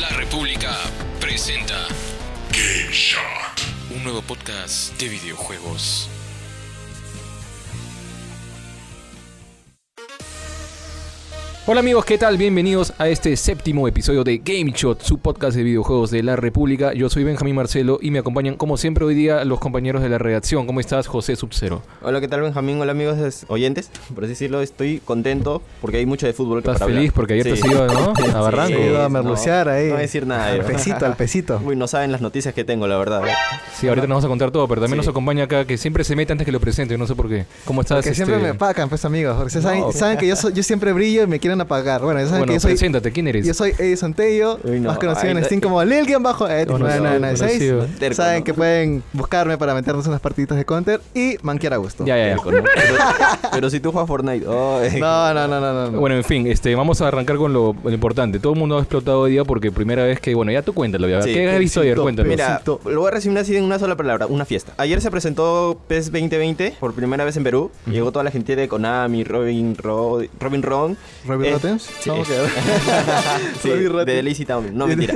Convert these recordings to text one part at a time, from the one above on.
La República presenta Game Shot, un nuevo podcast de videojuegos. Hola amigos, ¿qué tal? Bienvenidos a este séptimo episodio de Game Shot, su podcast de videojuegos de la República. Yo soy Benjamín Marcelo y me acompañan como siempre hoy día los compañeros de la redacción. ¿Cómo estás, José Subcero? Hola, ¿qué tal Benjamín? Hola amigos oyentes. Por así decirlo, estoy contento porque hay mucho de fútbol. que ¿Estás para feliz hablar. porque ayer te Sí. has ido ¿no? a Barranco? Sí, Se iba a no, merlucear ahí. No voy a decir nada. Al pesito, al pesito. Uy, no saben las noticias que tengo, la verdad. Sí, ahorita nos vamos a contar todo, pero también Sí. nos acompaña acá que siempre se mete antes que lo presente, no sé por qué. ¿Cómo estás? Que siempre este? me pagan, pues amigos. Porque saben, No. saben que yo siempre brillo y me quieren apagar. Bueno, ya saben Bueno, que yo soy, preséntate, ¿quién eres? yo soy Edison Tello, Uy, no. más conocido Ay, en. Steam como Lilgian bajo Ed Conocido, 9996. conocido. Terco, Saben que pueden buscarme para meternos unas partiditas de counter y manquear a gusto. Ya, ya, ya. Pero, pero si tú juegas Fortnite. ay. No, no, no, no, no, no. Bueno, en fin, este, vamos a arrancar con lo, lo importante. Todo el mundo ha explotado hoy día porque primera vez que, bueno, ya tú cuéntalo, ya. Sí, ¿Qué has visto ayer? Cuéntalo. Mira, lo voy a resumir así en una sola palabra, una fiesta. Ayer se presentó PES 2020 por primera vez en Perú. Llegó toda la gente de Konami, Robin, Ro- Robin Ron. Robin Eh, Rottens. sí. ¿Cómo quedó? Sí, de Lazy Town. No, mentira.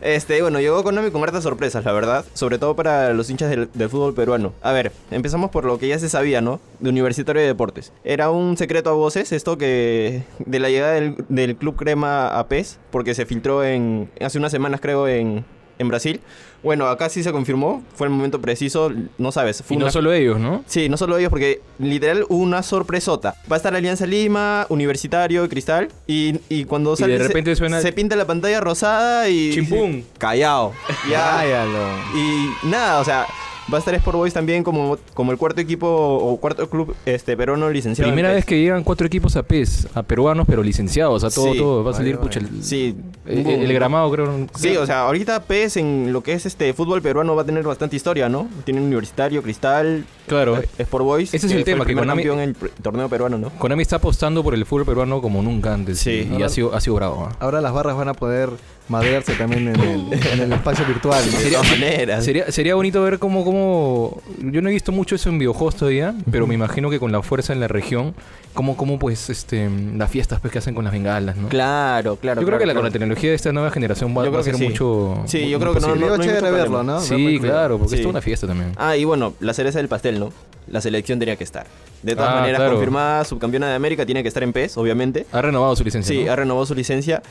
Este, bueno, llegó Konami con hartas sorpresas, la verdad. Sobre todo para los hinchas del, del fútbol peruano. A ver, empezamos por lo que ya se sabía, ¿no? De Universitario de Deportes. Era un secreto a voces esto que... De la llegada del, del Club Crema a PES. Porque se filtró en... Hace unas semanas, creo, en... En Brasil. Bueno, acá sí se confirmó. Fue el momento preciso. No sabes. Y no solo ellos, ¿no? Sí, no solo ellos, porque literal hubo una sorpresota. Va a estar Alianza Lima, Universitario, Cristal. Y, y cuando Y sale. de se- repente suena- Se pinta la pantalla rosada y. Chimpún. Callao. Ya. Cállalo. Y nada, o sea. Va a estar Sport Boys también como, como el cuarto equipo o cuarto club este peruano licenciado. en Primera vez que llegan cuatro equipos a PES, a peruanos, pero licenciados, a todo, Sí. todo. Va a salir, pucha, el, Sí. el, el gramado, creo. Sí, o sea, ahorita PES en lo que es este fútbol peruano va a tener bastante historia, ¿no? Tiene Universitario, Cristal, Claro. eh, Sport Boys. Ese es el fue tema, que primer Konami- campeón en el torneo peruano, ¿no? Konami está apostando por el fútbol peruano como nunca antes. Sí. Y, y ha, sido, ha sido bravo. ¿ah? Ahora las barras van a poder madrearse también en el, en el espacio virtual. De todas maneras. Sería, sería bonito ver cómo, cómo... Yo no he visto mucho eso en videojuegos todavía, pero me imagino que con la fuerza en la región, cómo, cómo pues, este, las fiestas pues, que hacen con las bengalas, ¿no? Claro, claro. yo creo claro, que la, con la tecnología de esta nueva generación va, a ser sí. mucho... Sí, yo creo que no- posible. Sería hay mucho verlo. ¿no? Sí, claro, porque Sí. es toda una fiesta también. Ah, y bueno, la cereza del pastel, ¿no? La selección tenía que estar. De todas Ah, maneras, claro. confirmada subcampeona de América, tiene que estar en PES, obviamente. Ha renovado su licencia, Sí, ¿no? ha renovado su licencia.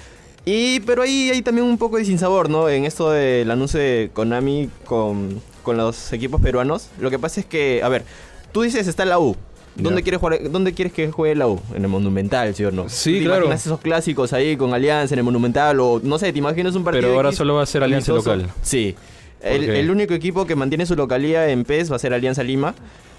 Y, pero ahí hay también un poco de sinsabor, ¿no? En esto del anuncio de Konami con, con los equipos peruanos. Lo que pasa es que, a ver, tú dices está la U. ¿Dónde quieres, jugar, ¿Dónde quieres que juegue la U? En el Monumental, ¿sí o no? Sí, ¿Te claro. imaginas esos clásicos ahí con Alianza en el Monumental? O no sé, ¿te imaginas un partido Pero ahora X solo va a ser Alianza local. Sí. ¿Por El, el único equipo que mantiene su localía en PES va a ser Alianza Lima.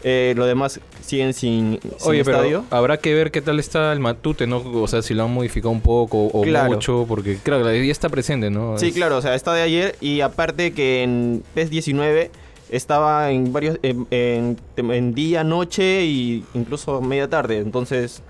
Eh, los demás siguen sin, sin Oye, pero habrá que ver qué tal está el Matute, ¿no? O sea, si lo han modificado un poco o Claro. mucho, porque claro, la idea está presente, ¿no? Sí, Es- claro, o sea, está de ayer y aparte que en PES 19 estaba en varios en, en- en día, noche y incluso media tarde, entonces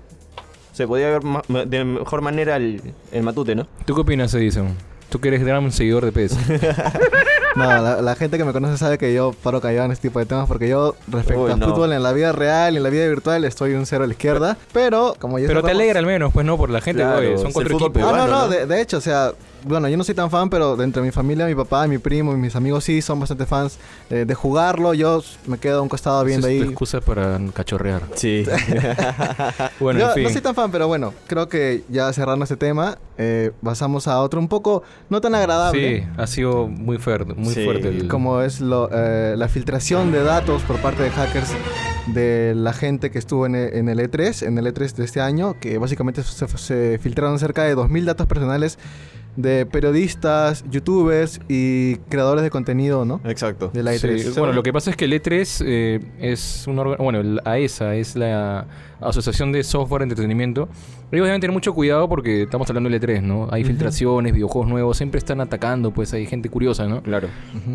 se podía ver ma- de mejor manera el, el matute, ¿no? ¿Tú qué opinas, Edison? Tú que eres gran seguidor de PES. No, la, la gente que me conoce sabe que yo paro callado en este tipo de temas porque yo respecto Uy, a no. fútbol en la vida real y en la vida virtual estoy un cero a la izquierda, pero como ya pero te alegra al menos, pues no, por la gente, Claro, son cuatro equipos. Ah, no, peruano, no, ¿no? de, de hecho, o sea, bueno, yo no soy tan fan, pero de entre mi familia, mi papá, mi primo y mis amigos sí son bastante fans eh, de jugarlo. Yo me quedo a un costado viendo Esa es tu ahí. excusa para cachorrear. Sí. Bueno, Yo en fin. no soy tan fan, pero bueno, creo que ya cerrando este tema, eh, pasamos a otro un poco no tan agradable. Sí, ha sido muy fuerte, muy Sí, fuerte. El... Como es lo, eh, la filtración de datos por parte de hackers de la gente que estuvo en el, en el E3, en el E3 de este año, que básicamente se, se filtraron cerca de 2.000 datos personales de periodistas, youtubers y creadores de contenido, ¿no? Exacto. De la E3. Sí, Bueno, lo que pasa es que el E3 eh, es un órgano, bueno, el AESA es la Asociación de Software de Entretenimiento. Ellos deben tener mucho cuidado porque estamos hablando del E3, ¿no? Hay filtraciones, videojuegos nuevos, siempre están atacando, pues hay gente curiosa, ¿no? Claro.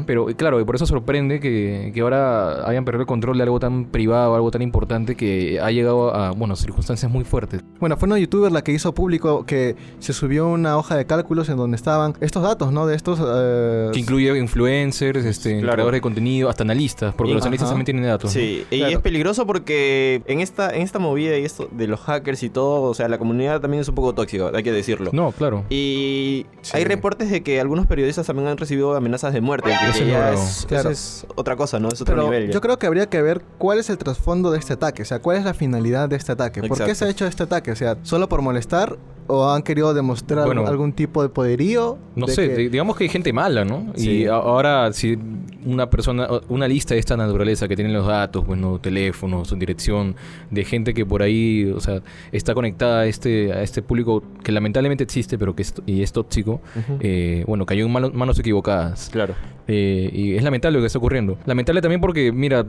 Pero claro, y por eso sorprende que, que ahora hayan perdido el control de algo tan privado, algo tan importante que ha llegado a, bueno, circunstancias muy fuertes. Bueno, fue una youtuber la que hizo público que se subió una hoja de cálculos en donde estaban estos datos, ¿no? De estos... eh, Que incluye influencers, este, Claro. creadores de contenido, hasta analistas, porque Y- los analistas ajá. también tienen datos. ¿no? Sí, y Claro. es peligroso porque en esta, en esta movida y esto de los hackers y todo, o sea, la comunidad también es un poco tóxica, hay que decirlo. No, claro. Y Sí. hay reportes de que algunos periodistas también han recibido amenazas de muerte. que Eso ya es, claro. eso es otra cosa, ¿no? Es otro Pero nivel. ya. yo creo que habría que ver cuál es el trasfondo de este ataque, o sea, cuál es la finalidad de este ataque. ¿Por qué se ha hecho este ataque? O sea, ¿solo por molestar o han querido demostrar Bueno. algún tipo de poderío? No de sé, que- digamos que hay gente mala, ¿no? Sí. Y ahora, si una persona, una lista de esta naturaleza que tiene los datos, bueno, teléfonos, su dirección, de gente que por ahí, o sea, está conectada a este, a este público que lamentablemente existe, pero que es, y es tóxico, Ujú. eh, bueno, cayó en mano- manos equivocadas. Claro. Eh, y es lamentable lo que está ocurriendo. Lamentable también porque, mira,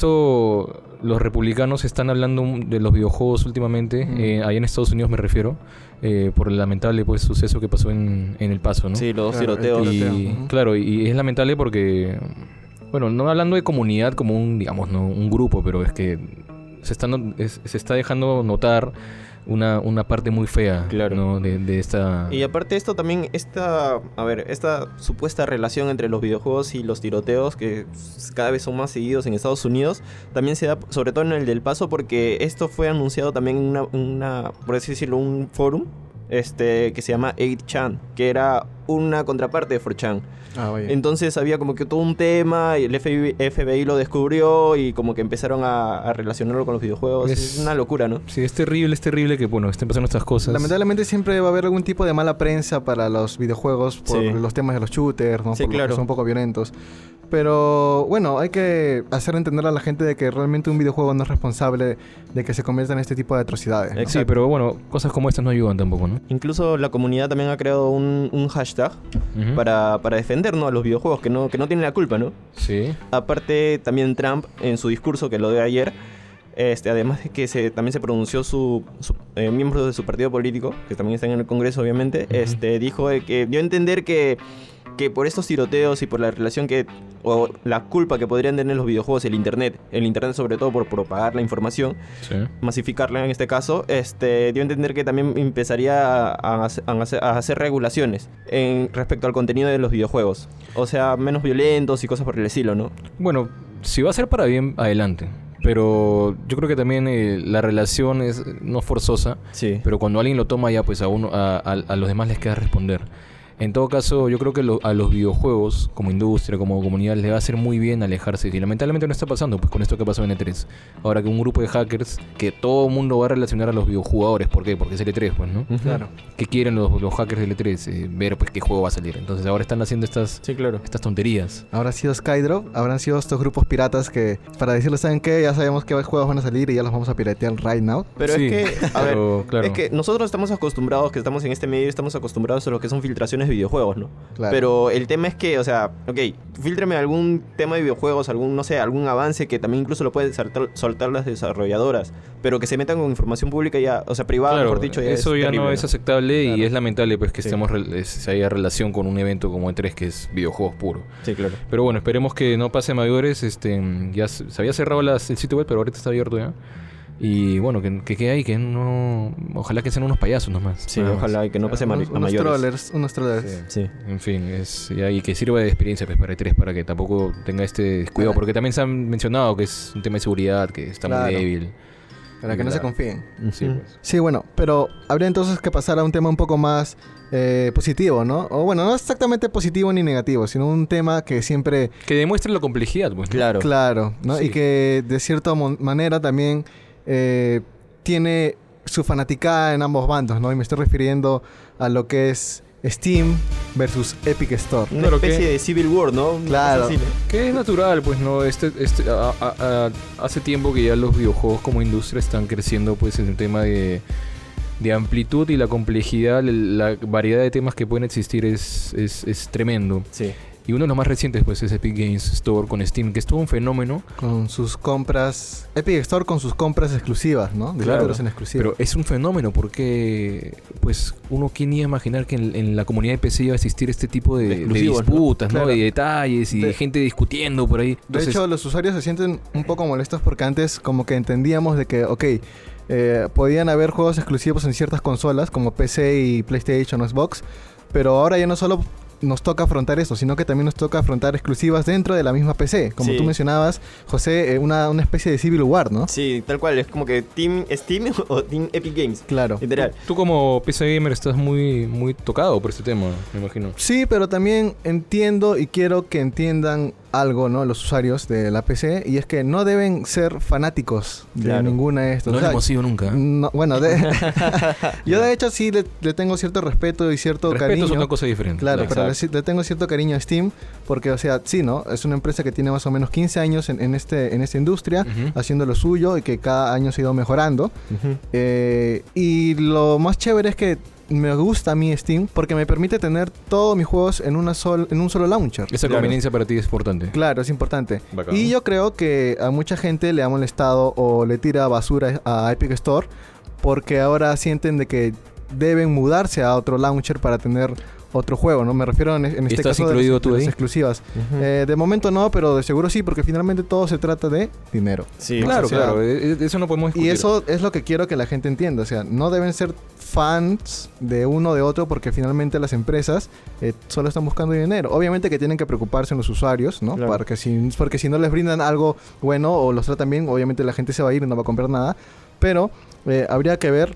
justo los republicanos están hablando de los videojuegos últimamente, eh, ahí en Estados Unidos me refiero, eh, por el lamentable pues suceso que pasó en, en El Paso, ¿no? Sí, los Claro, tiroteos. y, tiroteo, claro, y es lamentable porque, bueno, no hablando de comunidad como un, digamos, no un grupo, pero es que se es- se está dejando notar una, una parte muy fea Claro. ¿no? de, de esta... Y aparte esto también, esta, a ver, esta supuesta relación entre los videojuegos y los tiroteos que cada vez son más seguidos en Estados Unidos, también se da sobre todo en el del Paso porque esto fue anunciado también en una, una por así decirlo, un forum este que se llama 8chan, que era una contraparte de 4chan. Ah, vaya. Entonces había como que todo un tema y el FBI, FBI lo descubrió y como que empezaron a, a relacionarlo con los videojuegos. Es- Es una locura, ¿no? Sí, es terrible, es terrible que, bueno, estén pasando estas cosas. Lamentablemente siempre va a haber algún tipo de mala prensa para los videojuegos por Sí. los temas de los shooters, ¿no? Sí, por los claro. que son un poco violentos. Pero bueno, hay que hacer entender a la gente de que realmente un videojuego no es responsable de que se convierta en este tipo de atrocidades. ¿no? Sí, pero bueno, cosas como estas no ayudan tampoco, ¿no? Incluso la comunidad también ha creado un, un hashtag Para, para defender ¿no? a los videojuegos que no, que no tienen la culpa, ¿no? Sí. Aparte, también Trump, en su discurso que lo dio ayer, este, además de que se, también se pronunció su, su- eh, miembro de su partido político, que también está en el Congreso, obviamente, este, dijo de que dio a entender que, que por estos tiroteos y por la relación que, o la culpa que podrían tener los videojuegos, el Internet, el Internet sobre todo por propagar la información, Sí. masificarla en este caso, este, dio a entender que también empezaría a, a hacer- a regulaciones en, respecto al contenido de los videojuegos. O sea, menos violentos y cosas por el estilo, ¿no? Bueno, si va a ser para bien, adelante. Pero yo creo que también eh, la relación es no forzosa, Sí. pero cuando alguien lo toma ya, pues a uno, a, a- a los demás les queda responder. En todo caso, yo creo que lo- a los videojuegos, como industria, como comunidad, les va a hacer muy bien alejarse. Y lamentablemente no está pasando, pues con esto que pasó en E3. Ahora que un grupo de hackers, que todo el mundo va a relacionar a los videojugadores. ¿Por qué? Porque es el E3, pues, ¿no? Claro. ¿Qué quieren los, los hackers del E3? Eh, ver, pues, qué juego va a salir. Entonces ahora están haciendo estas, Sí, claro. estas tonterías. Habrá sido Skydrop, habrán sido estos grupos piratas que, para decirles, ¿saben qué? Ya sabemos qué juegos van a salir y ya los vamos a piratear right now. Pero Sí, es que, a ver, pero, claro. es que nosotros estamos acostumbrados, que estamos en este medio, estamos acostumbrados a lo que son filtraciones videojuegos, ¿no? Claro. Pero el tema es que, o sea, ok, filtrame algún tema de videojuegos, algún, no sé, algún avance que también incluso lo pueden soltar, soltar las desarrolladoras, pero que se metan con información pública ya, o sea, privada, Claro, mejor dicho, ya eso es ya terrible, no es aceptable Claro. y es lamentable pues que Sí. estemos se haya relación con un evento como E3 que es videojuegos puro. Sí, claro. Pero bueno, esperemos que no pase mayores. Este, ya se, se había cerrado las- el sitio web, pero ahorita está abierto ya. Y bueno, que, que quede ahí, que no... Ojalá que sean unos payasos nomás. Sí, nada más. ojalá y que no pase a ma- unos, unos trollers, unos trollers. Sí. Sí. En fin, es, y que sirva de experiencia pues, para E3 para que tampoco tenga este descuido. Claro. Porque también se han mencionado que es un tema de seguridad, que está Claro. muy débil. Para que no se confíen. Sí, pues. Sí, bueno, pero habría entonces que pasar a un tema un poco más eh, positivo, ¿no? O bueno, no exactamente positivo ni negativo, sino un tema que siempre, Que demuestre la complejidad, pues. ¿no? Claro. claro, ¿no? Sí. Y que de cierta manera también eh, tiene su fanaticada en ambos bandos, ¿no? Y me estoy refiriendo a lo que es Steam versus Epic Store. Una especie que- de Civil War, ¿no? Claro. Que es natural, pues no, este, este, a- a- a- hace tiempo que ya los videojuegos como industria están creciendo pues en el tema de, de amplitud y la complejidad, la variedad de temas que pueden existir es, es, es tremendo. Sí. Y uno de los más recientes pues es Epic Games Store con Steam, que es todo un fenómeno, Con sus compras, Epic Store con sus compras exclusivas, ¿no? De Claro, en exclusiva. pero es un fenómeno porque pues uno quién iba a imaginar que en, en la comunidad de PC iba a existir este tipo de, De de disputas, ¿no? De detalles y De- gente discutiendo por ahí. De hecho, los usuarios se sienten un poco molestos porque antes como que entendíamos de que, ok, eh, podían haber juegos exclusivos en ciertas consolas como PC y PlayStation o Xbox, pero ahora ya no solo nos toca afrontar eso, sino que también nos toca afrontar exclusivas dentro de la misma PC. Como Sí. tú mencionabas, José, eh, una, una especie de Civil War, ¿no? Sí, tal cual. Es como que Team Steam o Team Epic Games. Claro. Literal. Tú como PC Gamer estás muy, muy tocado por este tema, me imagino. Sí, pero también entiendo y quiero que entiendan algo, ¿no? Los usuarios de la PC, y es que no deben ser fanáticos de ninguna de estas. No O lo sea, hemos sido nunca. no, bueno, de- yo de hecho sí le, le tengo cierto respeto y cierto Respeto cariño. es una cosa diferente. Claro, pero le, tengo cierto cariño a Steam porque, o sea, sí, ¿no? Es una empresa que tiene más o menos 15 años en, en este, en esta industria, haciendo lo suyo y que cada año se ha ido mejorando. Eh, y lo más chévere es que me gusta a mí Steam porque me permite tener todos mis juegos en, una sol, en un solo launcher. Esa Claro. conveniencia para ti es importante. Claro, es importante. Bacán. Y yo creo que a mucha gente le ha molestado o le tira basura a Epic Store porque ahora sienten de que deben mudarse a otro launcher para tener otro juego, ¿no? Me refiero en, en este ¿Estás caso de las- incluido de tú las exclusivas. Eh, de momento no, pero de seguro sí, porque finalmente todo se trata de dinero. Sí, claro, o sea, claro. eh, eh, Eso no podemos Y discutir. eso es lo que quiero que la gente entienda. O sea, no deben ser fans de uno o de otro porque finalmente las empresas eh, solo están buscando dinero. Obviamente que tienen que preocuparse en los usuarios, ¿no? Claro. Porque, si, porque si no les brindan algo bueno o los tratan bien, obviamente la gente se va a ir y no va a comprar nada. Pero eh, habría que ver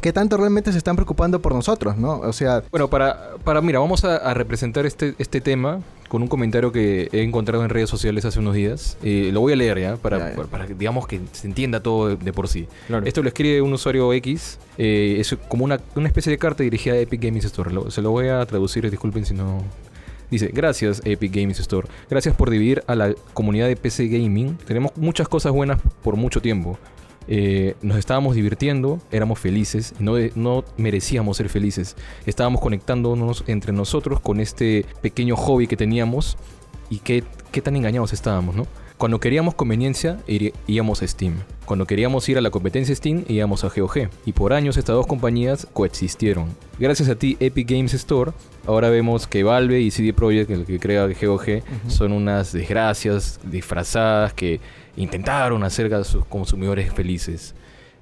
qué tanto realmente se están preocupando por nosotros, ¿no? O sea, Bueno, para, para mira, vamos a, a representar este, este tema con un comentario que he encontrado en redes sociales hace unos días. Eh, lo voy a leer ya, para, Ya, ya. para- digamos que se entienda todo de, de por sí. Claro. Esto lo escribe un usuario X. eh, es como una, una especie de carta dirigida a Epic Games Store. Lo- se lo voy a traducir, disculpen si no... Dice, gracias Epic Games Store. Gracias por dividir a la comunidad de PC Gaming. Tenemos muchas cosas buenas por mucho tiempo. Eh, nos estábamos divirtiendo, éramos felices, no, no merecíamos ser felices. Estábamos conectándonos entre nosotros con este pequeño hobby que teníamos y qué, qué tan engañados estábamos, ¿no? Cuando queríamos conveniencia, íbamos a Steam. Cuando queríamos ir a la competencia Steam, íbamos a GOG. Y por años estas dos compañías coexistieron. Gracias a ti, Epic Games Store, ahora vemos que Valve y CD Projekt, el que crea GOG, son unas desgracias disfrazadas que intentaron hacer a sus consumidores felices.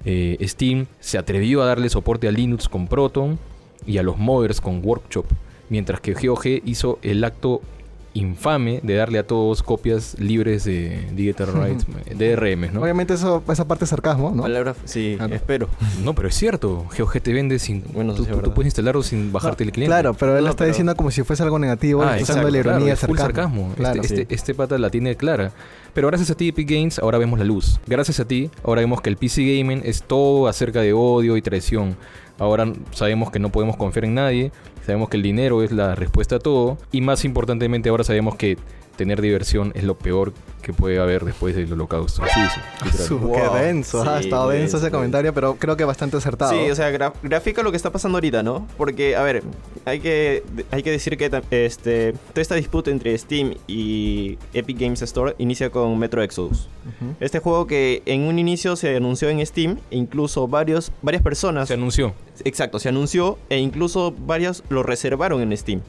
Eh, Steam se atrevió a darle soporte a Linux con Proton y a los modders con Workshop, mientras que GOG hizo el acto infame de darle a todos copias libres de Digital Rights, DRM, ¿no? obviamente eso, esa parte es sarcasmo, ¿no? Palabra, sí, Ah, espero. No, pero es cierto, GOG te vende sin... Bueno, tú, sí, es tú- tú verdad. puedes instalarlo sin bajarte el cliente. Claro, pero él No, está pero- diciendo como si fuese algo negativo, Ah, usando la claro, ironía, es full sarcasmo. Claro. Este, Sí. este, este pata la tiene clara. Pero gracias a ti, Epic Games, ahora vemos la luz. Gracias a ti, ahora vemos que el PC Gaming es todo acerca de odio y traición. Ahora sabemos que no podemos confiar en nadie. Sabemos que el dinero es la respuesta a todo. Y más importantemente, ahora sabemos que tener diversión es lo peor que puede haber después del holocausto. Sí, sí, Wow. Qué denso, ah, ha Sí, estado denso ese comentario, pero creo que bastante acertado. Sí, o sea, gra- grafica lo que está pasando ahorita, ¿no? Porque, a ver, hay que, hay que decir que este, toda esta disputa entre Steam y Epic Games Store inicia con Metro Exodus. Este juego que en un inicio se anunció en Steam e incluso varios, varias personas... Se anunció. Exacto, se anunció e incluso varios lo reservaron en Steam.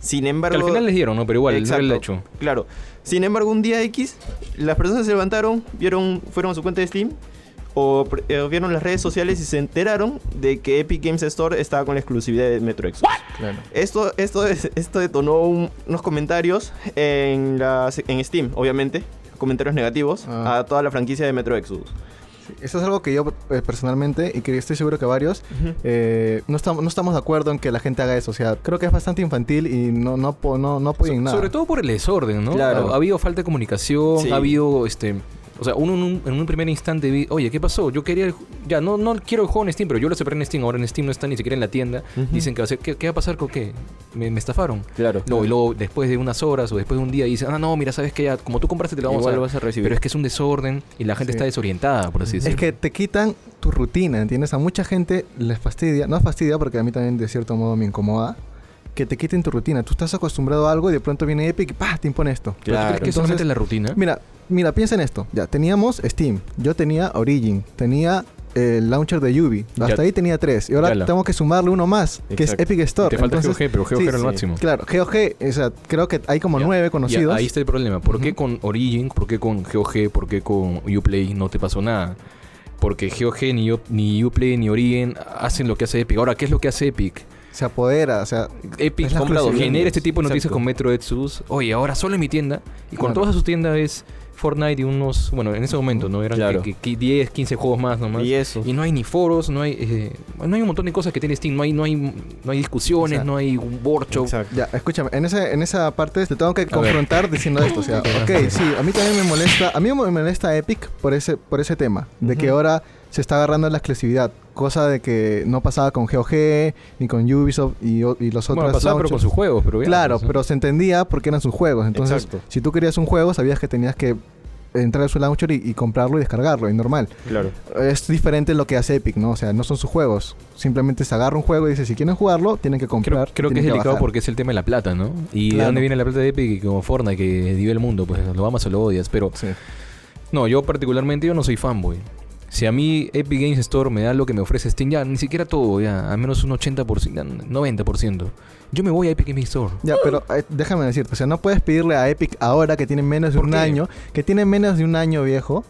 Sin Que embargo... al final les dieron, ¿no? Pero igual, era el Exacto, hecho. Claro. Sin embargo, un día X, las personas se levantaron, vieron, fueron a su cuenta de Steam o, eh, vieron las redes sociales y se enteraron de que Epic Games Store estaba con la exclusividad de Metro Exodus. Claro. Esto, esto, es- esto detonó un- unos comentarios en, la, en Steam, obviamente. Comentarios negativos Ah. a toda la franquicia de Metro Exodus. Eso es algo que yo eh, personalmente, y que estoy seguro que varios, eh, no, estamos, no estamos de acuerdo en que la gente haga eso. O sea, creo que es bastante infantil y no, no, no, no apoyen So- nada. Sobre todo por el desorden, ¿no? Claro. Ha, ha habido falta de comunicación, Sí. ha habido este. O sea, uno en un, en un primer instante vi, oye, ¿qué pasó? Yo quería el ju- ya no no quiero el juego en Steam, pero yo lo separé en Steam, ahora en Steam no está ni siquiera en la tienda. Dicen que va a ser, ¿qué, qué va a pasar con qué? Me, me estafaron. Claro. No, y luego después de unas horas o después de un día dicen, ah, no, mira, sabes que ya, como tú compraste te lo vamos Igual a lo vas a recibir. Pero es que es un desorden y la gente Sí. está desorientada, por así decirlo. Es que te quitan tu rutina, ¿entiendes? A mucha gente les fastidia, no fastidia porque a mí también de cierto modo me incomoda, que te quiten tu rutina. Tú estás acostumbrado a algo y de pronto viene Epic y ¡pah! te impone esto. ¿Pero tú Claro. crees que Entonces, solamente la rutina? Mira, mira, piensa en esto. Ya, teníamos Steam, yo tenía Origin, tenía el launcher de Yubi. Hasta Ya. ahí tenía tres. Y ahora Ya la- tengo que sumarle uno más, que es. Epic Store. te falta Entonces, GOG, pero GOG sí, era el sí. máximo. Claro, GOG, o sea, creo que hay como Ya. nueve Ya, conocidos. ahí está el problema. ¿Por qué con Origin, por qué con GOG, por qué con Uplay no te pasó nada? Porque GOG, ni, U- ni Uplay, ni Origin hacen lo que hace Epic. Ahora, ¿qué es lo que hace Epic? Se apodera, o sea... Epic compra, genera este tipo de noticias Exacto. con Metro Exodus. Oye, ahora solo en mi tienda. Y cuando Claro. tú vas a su tienda es Fortnite y unos... Bueno, en ese momento, ¿no? Eran Claro. que, que 10, 15 juegos más nomás. Y eso. Y no hay ni foros, no hay... eh, no hay un montón de cosas que tiene Steam. No hay, no hay, no hay discusiones, Exacto. no hay un workshop. Exacto. Ya, escúchame, en, ese, en esa parte te tengo que confrontar diciendo esto. O sea, ok, sí, a mí también me molesta, a mí me molesta Epic por ese, por ese tema, de que ahora se está agarrando la exclusividad, cosa de que no pasaba con GOG, ni con Ubisoft y, los otros Bueno, pasaba pero con sus juegos, pero ya, Claro, pues, pero se entendía porque eran sus juegos. Entonces, Exacto. si tú querías un juego, sabías que tenías que entrar a su launcher y, y comprarlo y descargarlo, es normal. Claro. Es diferente lo que hace Epic, ¿no? O sea, no son sus juegos. Simplemente se agarra un juego y dice, si quieren jugarlo, tienen que comprar. creo que es delicado bajar. porque es el tema de la plata, ¿no? Y de dónde viene la plata de Epic y como Fortnite que vive el mundo, pues lo amas o lo odias. Pero Sí. no, yo particularmente yo no soy fanboy. Si a mí Epic Games Store me da lo que me ofrece Steam, ya ni siquiera todo, ya, al menos un 80%, ya, 90%. Yo me voy a Epic Games Store. Ya, pero eh, déjame decirte, o sea, no puedes pedirle a Epic ahora que tiene menos de ¿Por un qué? año, que tiene menos de un año viejo,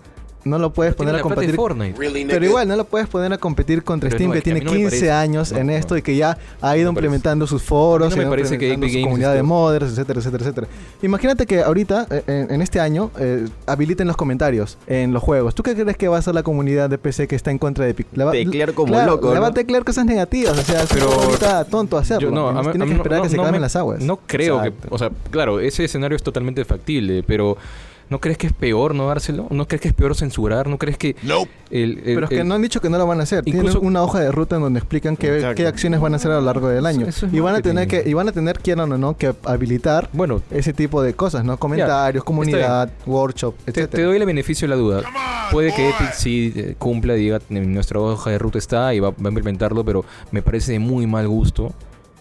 no lo puedes poner a la plata de competir. Fortnite. Pero igual, no lo puedes poner a competir contra Pero Steam, no, que a tiene no me 15 parece. años No, en no. esto y que ya ha ido implementando sus foros, A me parece que su Games comunidad de modders, etcétera, etcétera, etcétera. Imagínate que ahorita, eh, en, en este año, eh, habiliten los comentarios en los juegos. ¿Tú qué crees que va a ser la comunidad de PC que está en contra de Epic? La va- Teclear como claro, loco, Le va a ¿no? teclear cosas negativas, o sea, Pero- ahorita tonto hacerlo. Yo no, a mí- tiene a que esperar no- que se calmen me- las aguas. No creo Exacto. que, o sea, claro, ese escenario es totalmente factible, pero ¿no crees que es peor no dárselo? ¿No crees que es peor censurar? ¿No crees que el, el- Pero es que el- no han dicho que no lo van a hacer. Incluso- Tienen una hoja de ruta en donde explican qué, acciones van a hacer a lo largo del año. Eso es y van a tener que y van a tener quieran o no que habilitar bueno, ese tipo de cosas, ¿no? Comentarios, comunidad, workshop, Te, etcétera. te doy el beneficio de la duda. Puede que Epic sí eh, cumpla, diga, en nuestra hoja de ruta está y va, va a implementarlo, pero me parece de muy mal gusto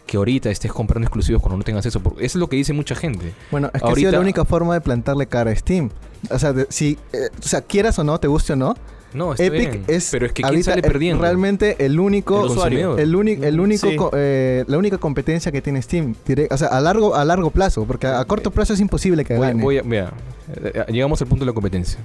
que ahorita estés comprando exclusivos cuando no tengas eso. Porque eso es lo que dice mucha gente. Bueno, es que ha sido la única forma de plantarle cara a Steam. O sea, de- si eh, o sea, quieras o no, te guste o no, No, está Epic bien, es pero es que quién ahorita sale es perdiendo. realmente el único El consumidor. el, el único Sí. co- eh, la única competencia que tiene Steam, direct- o sea, a largo a largo plazo, porque a, a corto plazo es imposible que Voy, gane. voy a- vea, eh, llegamos al punto de la competencia.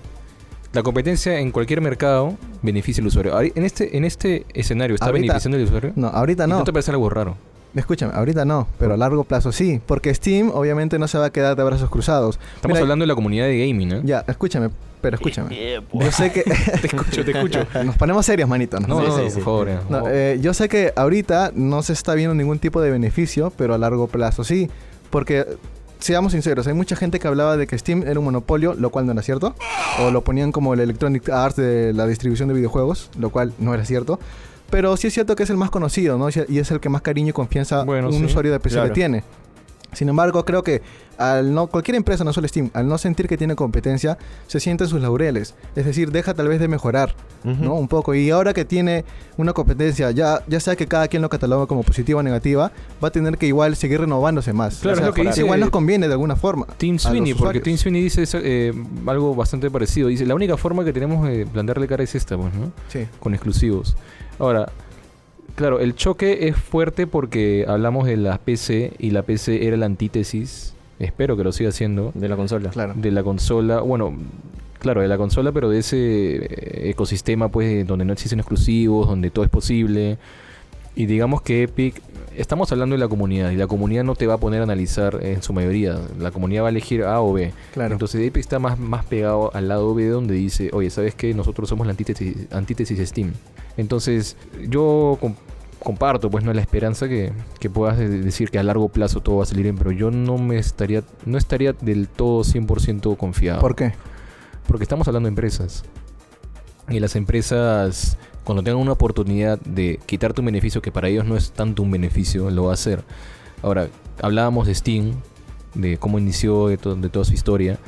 La competencia en cualquier mercado beneficia al usuario. En este, en este escenario, ¿está Ahorita- beneficiando al usuario? no, ahorita ¿Y no. ¿No te parece algo raro? Escúchame, ahorita no, pero a largo plazo sí, porque Steam obviamente no se va a quedar de brazos cruzados. Estamos Mira, hablando de la comunidad de gaming, ¿eh? Ya, escúchame, pero escúchame. Yo sé que Te escucho, te escucho. nos ponemos serios, manito. ¿no? No, Sí, no, sí, por favor. No, eh, yo sé que ahorita no se está viendo ningún tipo de beneficio, pero a largo plazo sí. Porque, seamos sinceros, hay mucha gente que hablaba de que Steam era un monopolio, lo cual no era cierto. O lo ponían como el Electronic Arts de la distribución de videojuegos, lo cual no era cierto. Pero sí es cierto que es el más conocido, ¿no? Y es el que más cariño y confianza Bueno, un sí, usuario de PC le tiene. Sin embargo, creo que al no, cualquier empresa, no solo Steam, al no sentir que tiene competencia, se siente en sus laureles. Es decir, deja tal vez de mejorar. ¿no? Un poco. Y ahora que tiene una competencia, ya, ya sea que cada quien lo cataloga como positiva o negativa, va a tener que igual seguir renovándose más. Claro, es lo que dice- Igual nos conviene de alguna forma. Tim Sweeney, porque. Tim Sweeney dice eh, algo bastante parecido. Dice, la única forma que tenemos de plantearle cara es esta, pues, ¿no? Sí. Con exclusivos. Ahora, claro, el choque es fuerte porque hablamos de la PC y la PC era la antítesis, espero que lo siga siendo, De la consola. Claro. de la consola, bueno, claro, de la consola, pero de ese eh, ecosistema, pues, donde no existen exclusivos, donde todo es posible. Y digamos que Epic, estamos hablando de la comunidad, y la comunidad no te va a poner a analizar en su mayoría. La comunidad va a elegir A o B. Claro. Entonces Epic está más, más pegado al lado B donde dice, oye, ¿sabes qué? Nosotros somos la antítesis, antítesis Steam. Entonces yo com- comparto pues no la esperanza que, que puedas de- decir que a largo plazo todo va a salir bien, pero yo no me estaría, no estaría del todo 100% confiado. ¿Por qué? Porque estamos hablando de empresas. Y las empresas, cuando tengan una oportunidad de quitarte un beneficio que para ellos no es tanto un beneficio, lo va a hacer. Ahora, hablábamos de Steam, de cómo inició, de, to- de toda su historia.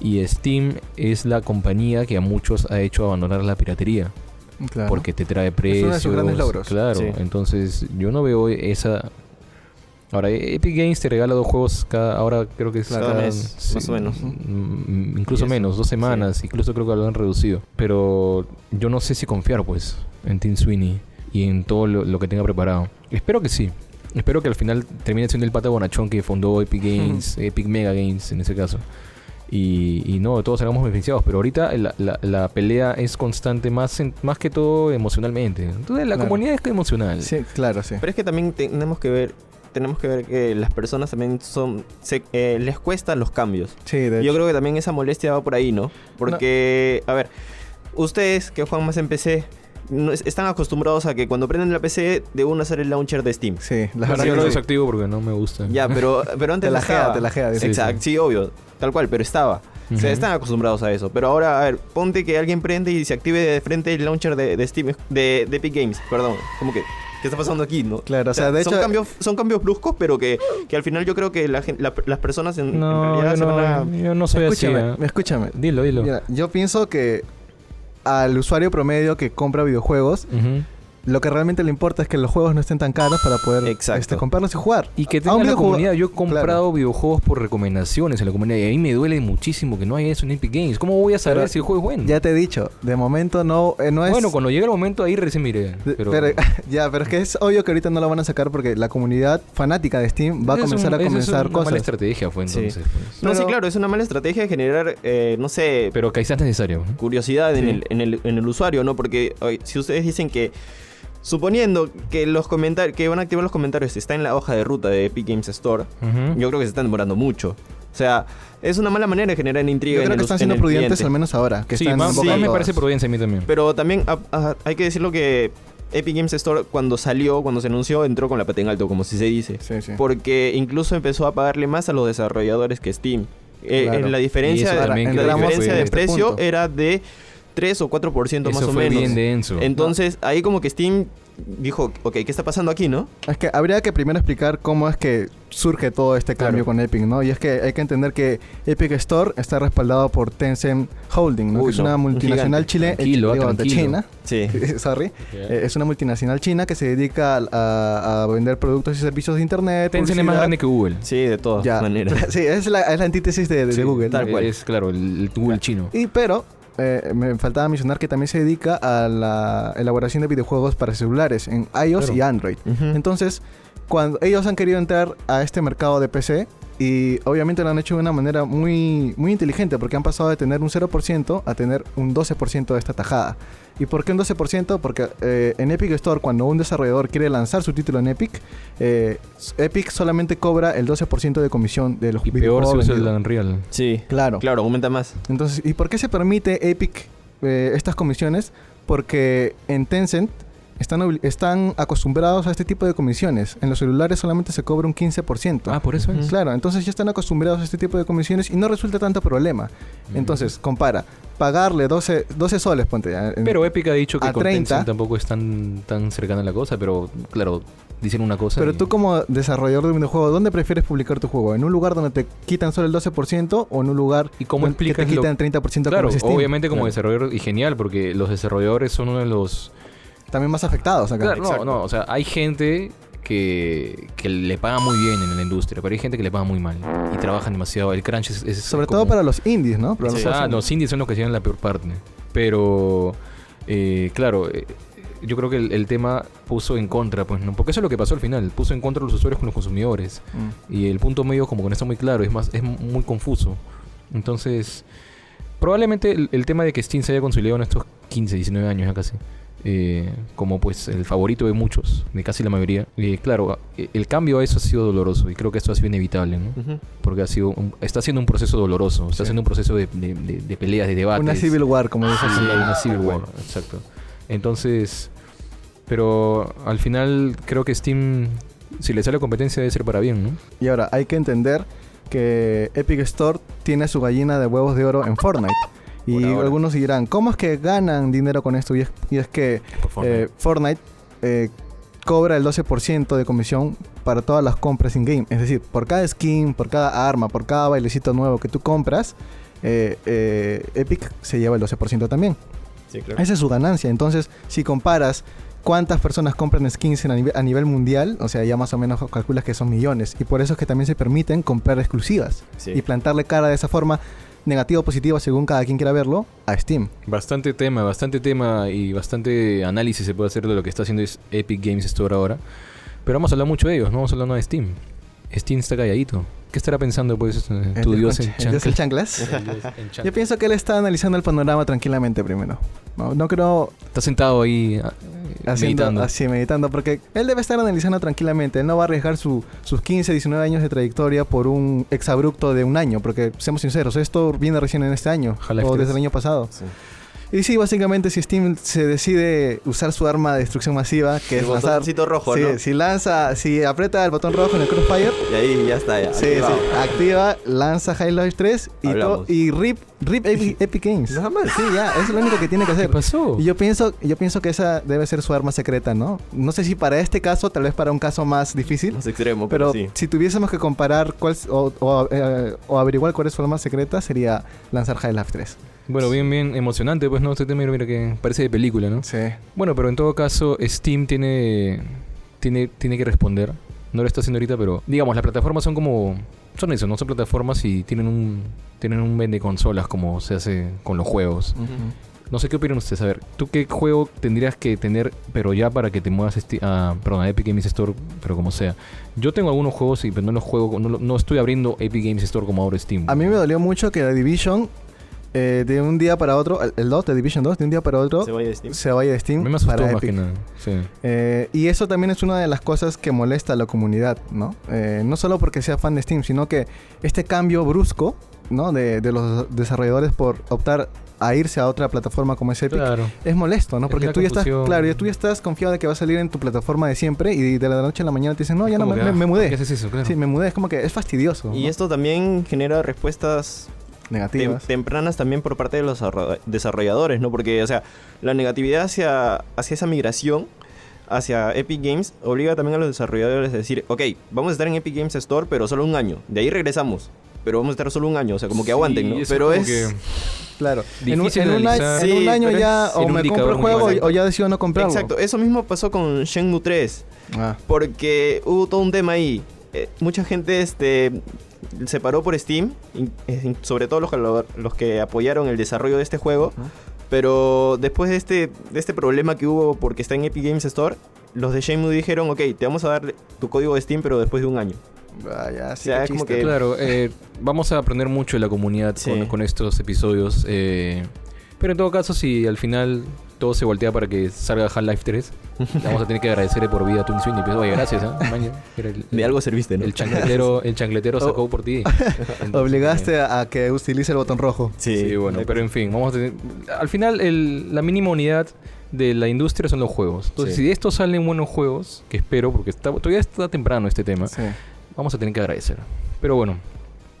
Y Steam es la compañía que a muchos ha hecho abandonar la piratería. Claro. Porque te trae uno precios. de sus grandes logros. Claro, Sí. entonces yo no veo esa... Ahora, Epic Games te regala dos juegos cada... Ahora creo que es Cada mes, más o menos. mm, Incluso menos, dos sí. semanas. Incluso creo que lo han reducido. Pero yo no sé si confiar, pues, en Tim Sweeney y en todo lo, lo que tenga preparado. Espero que sí. Espero que al final termine siendo el pata bonachón que fundó Epic Games, Epic Mega Games en ese caso. Y, y no, todos salgamos beneficiados. Pero ahorita la, la- la pelea es constante, más, en- más que todo emocionalmente. Entonces la Claro. comunidad es emocional. Sí, claro, sí. Pero es que también tenemos que ver, tenemos que ver que las personas también son, se- eh, les cuestan los cambios. Sí, de Y Yo hecho. creo que también esa molestia va por ahí, ¿no? Porque, a ver, ustedes que juegan más en PC, no es- están acostumbrados a que cuando prenden la PC de uno hacer el launcher de Steam. Sí, la Pero verdad yo lo sí. desactivo porque no me gusta. Ya, pero, pero antes Te la estaba. jea, te la jea. Exacto, sí, obvio. Tal cual, pero estaba. O sea, Ujú. están acostumbrados a eso. Pero ahora, a ver, ponte que alguien prende y se active de frente el launcher de, de Steam, de, de Epic Games, perdón. Como que, ¿qué está pasando aquí, no? Claro, o sea, de son hecho- Cambios, son cambios bruscos, pero que, que al final yo creo que la, gen- la- las personas en, en No, realidad yo se van a... no, yo no soy así. Escúchame, ¿eh? escúchame. Dilo, dilo. Mira, yo pienso que al usuario promedio que compra videojuegos. Lo que realmente le importa es que los juegos no estén tan caros para poder Exacto. este, comprarlos y jugar. Y que tenga la comunidad. Yo he comprado Claro. videojuegos por recomendaciones en la comunidad. Y a mí me duele muchísimo que no haya eso en Epic Games. ¿Cómo voy a saber Pero si el juego es bueno? Ya te he dicho, de momento no, eh, no es... Bueno, cuando llegue el momento ahí recién miré. de- Pero, pero- ya, pero es que es obvio que ahorita no lo van a sacar porque la comunidad fanática de Steam va a comenzar un- a ese es comenzar una cosas. mala estrategia fue Sí. entonces. pues. No, sí, claro, es una mala estrategia de generar, eh, no sé, Pero quizás es necesario. curiosidad en, el, en, el, en el usuario, ¿no? Porque oye, si ustedes dicen que, suponiendo que los comentarios, que van a activar los comentarios, está en la hoja de ruta de Epic Games Store, yo creo que se están demorando mucho. O sea, es una mala manera de generar intriga Yo en creo el que están en siendo prudentes cliente. al menos ahora. Que sí, están más, de me parece prudencia a mí también. Pero también ah, ah, hay que decirlo que Epic Games Store cuando salió, cuando se anunció, entró con la pata en alto, como si se dice. Sí, sí. Porque incluso empezó a pagarle más a los desarrolladores que Steam. Eh, Claro. en la Y diferencia, eso de, la diferencia este precio punto. era de 3 o 4% más Eso o fue menos. bien denso. Entonces, ahí como que Steam dijo, ok, ¿qué está pasando aquí, no? Es que habría que primero explicar cómo es que surge todo este cambio Claro. con Epic, ¿no? Y es que hay que entender que Epic Store está respaldado por Tencent Holding, ¿no? Uy, que es no, una un multinacional chilena, Tranquilo, ah. China, Sí. sorry, Eh, es una multinacional china que se dedica a, vender productos y servicios de internet. Tencent es más grande que Google. Sí, de todas maneras. Sí, es la, es la antítesis de, de Sí, Google. tal ¿no? cual. Es claro, el, el Google chino. Y pero eh, me faltaba mencionar que también se dedica a la elaboración de videojuegos para celulares en iOS Claro. y Android. Entonces, cuando ellos han querido entrar a este mercado de PC y obviamente lo han hecho de una manera muy, muy inteligente porque han pasado de tener un 0% a tener un 12% de esta tajada. ¿Y por qué un 12%? Porque eh, en Epic Store, cuando un desarrollador quiere lanzar su título en Epic, eh, Epic solamente cobra el 12% de comisión de los Y peor si videojuegos usa el. Unreal. Sí, Claro. claro, aumenta más. Entonces, ¿y por qué se permite Epic eh, estas comisiones? Porque en Tencent están, están acostumbrados a este tipo de comisiones. En los celulares solamente se cobra un 15%. Ah, por eso es. Claro, entonces ya están acostumbrados a este tipo de comisiones y no resulta tanto problema. Entonces, compara, pagarle 12, 12 soles, ponte ya. en- Pero Epic ha dicho que a con 30. Tencent tampoco es tan, tan cercana la cosa, pero claro, dicen una cosa. Pero y- tú como desarrollador de un videojuego, ¿dónde prefieres publicar tu juego? ¿En un lugar donde te quitan solo el 12% o en un lugar ¿Y cómo donde que te quitan el 30% Claro, como obviamente como Claro. desarrollador, y genial, porque los desarrolladores son uno de los... También más afectados acá. Claro, no, no, o sea, hay gente que, que le paga muy bien en la industria, pero hay gente que le paga muy mal y trabajan demasiado. El crunch es... es Sobre como- todo para los indies, ¿no? Para Sí. los Ah, los indies son los que tienen la peor parte. Pero, eh, claro, eh, yo creo que el, el tema puso en contra, pues, ¿no? Porque eso es lo que pasó al final. Puso en contra a los usuarios con los consumidores. Mm. Y el punto medio como que no está muy claro, es más, es muy confuso. Entonces, probablemente el, el tema de que Steam se haya consolidado en estos 15, 19 años ya casi. Eh, como pues el favorito de muchos, de casi la mayoría. Eh, claro, el cambio a eso ha sido doloroso y creo que esto ha sido inevitable, ¿no? Porque ha sido un- está siendo un proceso doloroso, está Sí. siendo un proceso de, de- de- de peleas, de debates. Una Civil War, como dicen. Sí, una Civil War, exacto. Entonces, pero al final creo que Steam, si le sale competencia, debe ser para bien, ¿no? Y ahora, hay que entender que Epic Store tiene su gallina de huevos de oro en Fortnite. Y ahora. algunos dirán, ¿cómo es que ganan dinero con esto? Y es, y es que eh, Fortnite eh, cobra el 12% de comisión para todas las compras in-game. Es decir, por cada skin, por cada arma, por cada bailecito nuevo que tú compras, eh, Epic se lleva el 12% también. Sí, claro. Esa es su ganancia. Entonces, si comparas cuántas personas compran skins a, nivel, a nivel mundial, o sea, ya más o menos calculas que son millones. Y por eso es que también se permiten comprar exclusivas. Sí. Y plantarle cara de esa forma, negativa o positiva, según cada quien quiera verlo, a Steam. Bastante tema, bastante tema y bastante análisis se puede hacer de lo que está haciendo Epic Games Store ahora. Pero vamos a hablar mucho de ellos, no vamos a hablar nada de Steam. Steam está calladito. ¿Qué estará pensando, pues, tu ¿El dios en el dios en chanclas? chanclas? Yo pienso que él está analizando el panorama tranquilamente primero. No, no creo Está sentado ahí ah, eh, haciendo, meditando. así meditando, porque él debe estar analizando tranquilamente. Él no va a arriesgar su- sus 15, 19 años de trayectoria por un exabrupto de un año, porque seamos sinceros, esto viene recién en este año, o 3. desde el año pasado. Sí. Y sí, básicamente si Steam se decide usar su arma de destrucción masiva, que El es lanzar... rojo, Sí, ¿no? si lanza, si aprieta el botón rojo en el crossfire, Y ahí ya está, ya. sí, activado. sí, activa, lanza High Life 3 y, to- y rip, rip Epic, Epic Games. Nada más. Sí, ya, es lo único que tiene que ¿Qué hacer. pasó? Y yo pienso, yo pienso que esa debe ser su arma secreta, ¿no? No sé si para este caso, tal vez para un caso más difícil. Más extremo, Pero pero, sí. si tuviésemos que comparar cuál, o, o, eh, o averiguar cuál es su arma secreta, sería lanzar High Life 3. Bueno, bien, bien emocionante, pues, ¿no? Este tema, mira, mira que parece de película, ¿no? Sí. Bueno, pero en todo caso, Steam tiene, tiene, tiene que responder. No lo está haciendo ahorita, pero digamos, las plataformas son como. Son eso, no son plataformas y tienen un. Tienen un vende consolas como se hace con los juegos. No sé qué opinan ustedes. A ver, ¿tú qué juego tendrías que tener, pero ya para que te muevas a, perdón, a Epic Games Store, pero como sea? Yo tengo algunos juegos, y pero no los juego, no, no estoy abriendo Epic Games Store como ahora Steam. A mí me dolió mucho que la Division, eh, de un día para otro, el- el 2, de Division 2, de un día para otro, Se vaya de Steam. se vaya de A Steam mí me asustó para Epic. Sí. Eh, y eso también es una de las cosas que molesta a la comunidad, ¿no? Eh, no solo porque sea fan de Steam, sino que este cambio brusco, ¿no? De, de los desarrolladores por optar a irse a otra plataforma como es Epic, Claro. es molesto, ¿no? Porque tú ya estás, claro, ya tú ya estás confiado de que va a salir en tu plataforma de siempre y de la noche a la mañana te dicen, no, ya no, me, me- ah, me ¿por ¿Qué mudé. haces eso? Claro. Sí, me mudé, es como que es fastidioso. Y ¿no? esto también genera respuestas tem- Negativas. tempranas también por parte de los desarro- desarrolladores, ¿no? Porque, o sea, la negatividad hacia, hacia esa migración hacia Epic Games obliga también a los desarrolladores a decir, ok, vamos a estar en Epic Games Store, pero solo un año. De ahí regresamos. Pero vamos a estar solo un año, o sea, como que aguanten, ¿no? Pero es... que- Claro. En un, Difícil en un año, en un ya o me compro el juego o ya decido no comprarlo. Exacto, eso mismo pasó con Shenmue 3. Ah. Porque hubo todo un tema ahí. Eh, mucha gente este, se paró por Steam, sobre todo los, que lo- los que apoyaron el desarrollo de este juego. Pero después de este, de este problema que hubo porque está en Epic Games Store, los de Shenmue dijeron, ok, te vamos a dar tu código de Steam, pero después de un año. Vaya, sí, O sea, como que- Claro, eh, vamos a aprender mucho de la comunidad Sí. con, con estos episodios. eh, pero en todo caso, si al final todo se voltea para que salga Half-Life 3, le vamos a tener que agradecer de por vida a Twin Swing. Y pues, oye, gracias, ¿eh? El, De algo serviste, ¿no? el chancletero, el chancletero sacó por ti. Entonces, Obligaste eh, a, que utilice el botón rojo. Sí, bueno, pero en fin, vamos a tener... Al final, el- la mínima unidad de la industria son los juegos. Entonces, Sí. si de estos salen buenos juegos, que espero, porque está, todavía está temprano este tema, Sí. vamos a tener que agradecer. Pero bueno,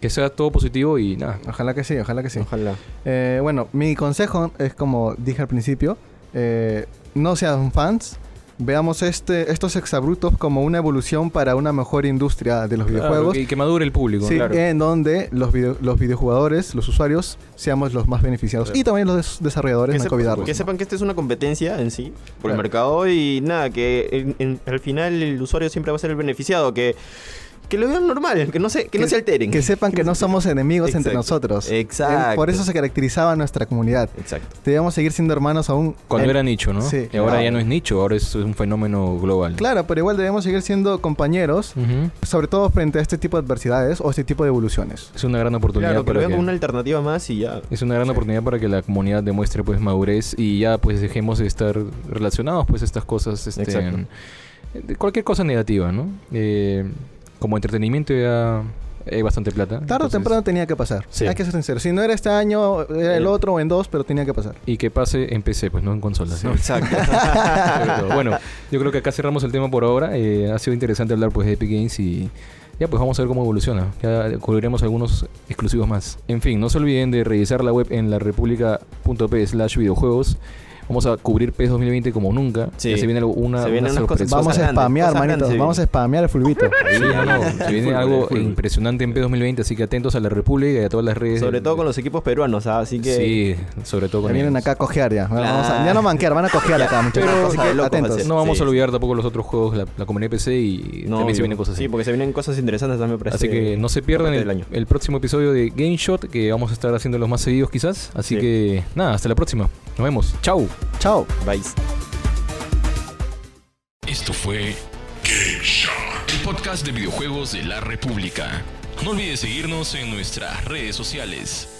que sea todo positivo y nada. Ojalá que sí, ojalá que sí. Ojalá. Eh, bueno, mi consejo es como dije al principio, eh, no sean fans, veamos este, estos exabrutos como una evolución para una mejor industria de los videojuegos. Claro, que, que madure el público. Sí, claro. en donde los, video- los videojugadores, los usuarios, seamos los más beneficiados. Claro. Y también los des- desarrolladores, Que, no sepan, olvidarlos. que sepan que esta es una competencia en sí por el mercado y nada, que en- en- al final el usuario siempre va a ser el beneficiado, que, que lo vean normal, que no se, que, no se alteren. Que sepan que no somos enemigos entre Exacto. nosotros. Exacto. Eh, Por eso se caracterizaba nuestra comunidad. Exacto. Debemos seguir siendo hermanos aún. Cuando en- era nicho, ¿no? Sí. Y ahora Claro. ya no es nicho, ahora es un fenómeno global. Claro, pero igual debemos seguir siendo compañeros, sobre todo frente a este tipo de adversidades o este tipo de evoluciones. Es una gran oportunidad Claro, que lo vean que... como una alternativa más y ya. Es una gran oportunidad para que la comunidad demuestre pues madurez y ya pues dejemos de estar relacionados pues a estas cosas este, Exacto. de cualquier cosa negativa, ¿no? Eh, como entretenimiento ya hay bastante plata. Tarde o temprano tenía que pasar. Sí. Hay que ser sinceros. Si no era este año, era el Eh. otro o en dos, pero tenía que pasar. Y que pase en PC, pues no en consolas. ¿no? Exacto. Bueno, yo creo que acá cerramos el tema por ahora. Eh, ha sido interesante hablar pues de Epic Games y ya pues vamos a ver cómo evoluciona. Ya cubriremos algunos exclusivos más. En fin, no se olviden de revisar la web en la república.p slash videojuegos. Vamos a cubrir PES 2020 como nunca. Sí. Ya se viene una, Se una sorpresa. Vamos a spamear, manitos. Vamos a spamear el fulbito. Sí, no, no, se viene algo impresionante en PES 2020, así que atentos a la República y a todas las redes. Sobre todo con los equipos peruanos, ¿ah? así que... Sí, sobre todo con vienen ellos. acá a cojear ya. Bueno, vamos a- Claro. ya no manquear, van a cojear acá, muchachos. Así que atentos. No vamos Sí. a olvidar tampoco los otros juegos, la, la comunidad PC y No, también se vienen cosas así. Sí, porque se vienen cosas interesantes también para Así este- que no se pierdan el, año. el próximo episodio de Game Shot, que vamos a estar haciendo los más seguidos quizás. Así Sí. que nada, hasta la próxima. Nos vemos. Chau. Chao. Bye. Esto fue Game el podcast de videojuegos de la República. No olvides seguirnos en nuestras redes sociales.